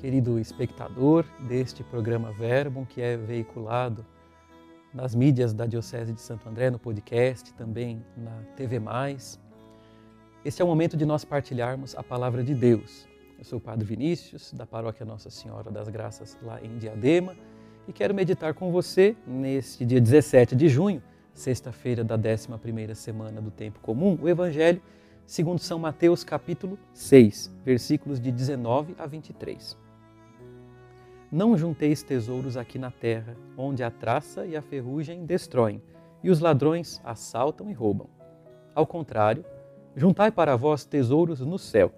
querido espectador deste programa Verbo, que é veiculado nas mídias da Diocese de Santo André, no podcast, também na TV. Este é o momento de nós partilharmos a palavra de Deus. Eu sou o Padre Vinícius, da paróquia Nossa Senhora das Graças, lá em Diadema, e quero meditar com você neste dia 17 de junho, sexta-feira da 11ª semana do Tempo Comum, o Evangelho segundo São Mateus capítulo 6, versículos de 19 a 23. Não junteis tesouros aqui na terra, onde a traça e a ferrugem destroem, e os ladrões assaltam e roubam. Ao contrário, juntai para vós tesouros no céu,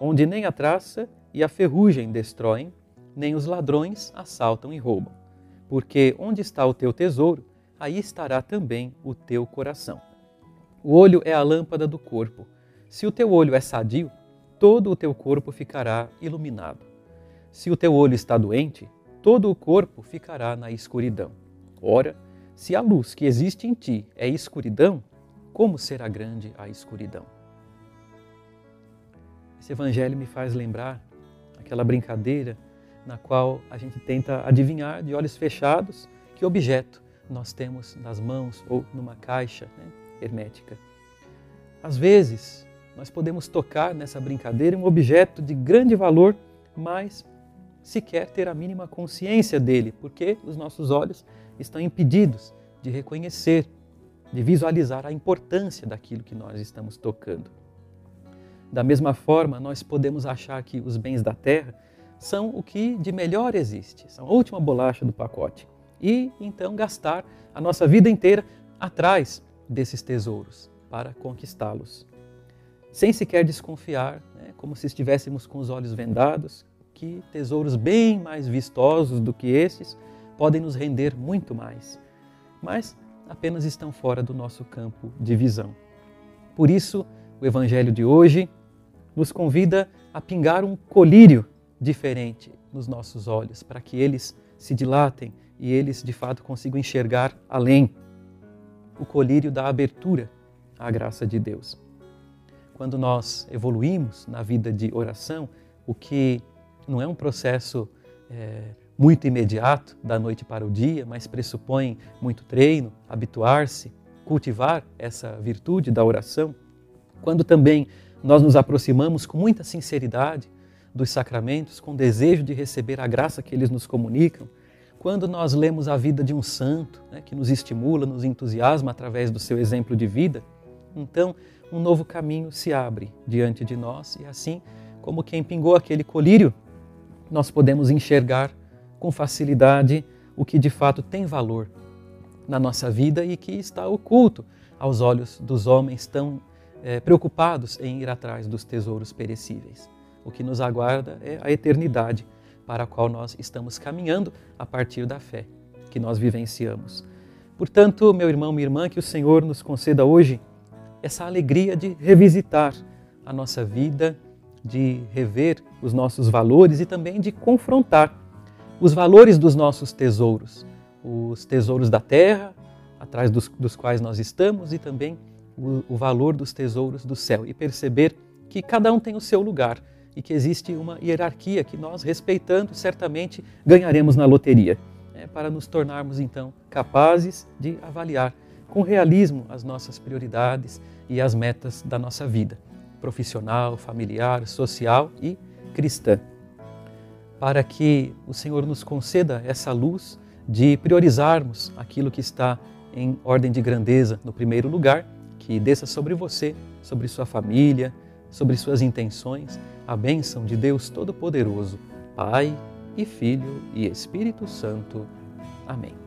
onde nem a traça e a ferrugem destroem, nem os ladrões assaltam e roubam. Porque onde está o teu tesouro, aí estará também o teu coração. O olho é a lâmpada do corpo. Se o teu olho é sadio, todo o teu corpo ficará iluminado. Se o teu olho está doente, todo o corpo ficará na escuridão. Ora, se a luz que existe em ti é escuridão, como será grande a escuridão? Esse evangelho me faz lembrar aquela brincadeira na qual a gente tenta adivinhar de olhos fechados que objeto nós temos nas mãos ou numa caixa né, hermética. Às vezes, nós podemos tocar nessa brincadeira um objeto de grande valor, mas sequer ter a mínima consciência dele, porque os nossos olhos estão impedidos de reconhecer, de visualizar a importância daquilo que nós estamos tocando. Da mesma forma, nós podemos achar que os bens da terra são o que de melhor existe, são a última bolacha do pacote, e então gastar a nossa vida inteira atrás desses tesouros para conquistá-los sem sequer desconfiar, né, como se estivéssemos com os olhos vendados, que tesouros bem mais vistosos do que esses podem nos render muito mais, mas apenas estão fora do nosso campo de visão. Por isso, o Evangelho de hoje nos convida a pingar um colírio diferente nos nossos olhos, para que eles se dilatem e eles de fato consigam enxergar além o colírio da abertura à graça de Deus quando nós evoluímos na vida de oração, o que não é um processo é, muito imediato, da noite para o dia, mas pressupõe muito treino, habituar-se, cultivar essa virtude da oração, quando também nós nos aproximamos com muita sinceridade dos sacramentos, com desejo de receber a graça que eles nos comunicam, quando nós lemos a vida de um santo, né, que nos estimula, nos entusiasma através do seu exemplo de vida, então um novo caminho se abre diante de nós e assim, como quem pingou aquele colírio, nós podemos enxergar com facilidade o que de fato tem valor na nossa vida e que está oculto aos olhos dos homens tão é, preocupados em ir atrás dos tesouros perecíveis. O que nos aguarda é a eternidade para a qual nós estamos caminhando a partir da fé que nós vivenciamos. Portanto, meu irmão, minha irmã, que o Senhor nos conceda hoje essa alegria de revisitar a nossa vida, de rever os nossos valores e também de confrontar os valores dos nossos tesouros, os tesouros da terra, atrás dos, dos quais nós estamos, e também o, o valor dos tesouros do céu, e perceber que cada um tem o seu lugar e que existe uma hierarquia que nós, respeitando, certamente ganharemos na loteria, né, para nos tornarmos então capazes de avaliar com realismo as nossas prioridades e as metas da nossa vida, profissional, familiar, social e cristã. Para que o Senhor nos conceda essa luz de priorizarmos aquilo que está em ordem de grandeza no primeiro lugar, que desça sobre você, sobre sua família, sobre suas intenções, a bênção de Deus Todo-Poderoso, Pai e Filho e Espírito Santo. Amém.